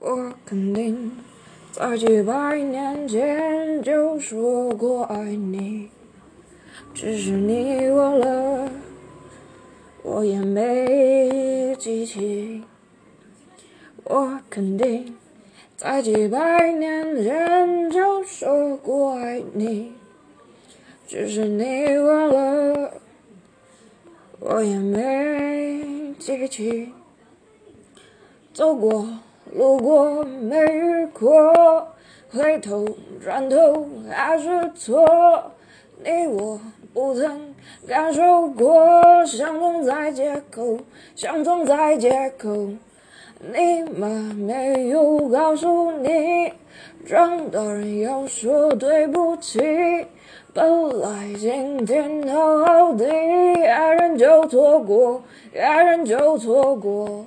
我肯定在几百年前就说过爱你，只是你忘了，我也没记起。我肯定在几百年前就说过爱你，只是你忘了，我也没记起。走过。路过没遇过，回头转头还是错。你我不曾感受过，相逢在街口，相逢在街口。你妈没有告诉你，长大人要说对不起。本来今天好好的，爱人就错过，爱人就错过。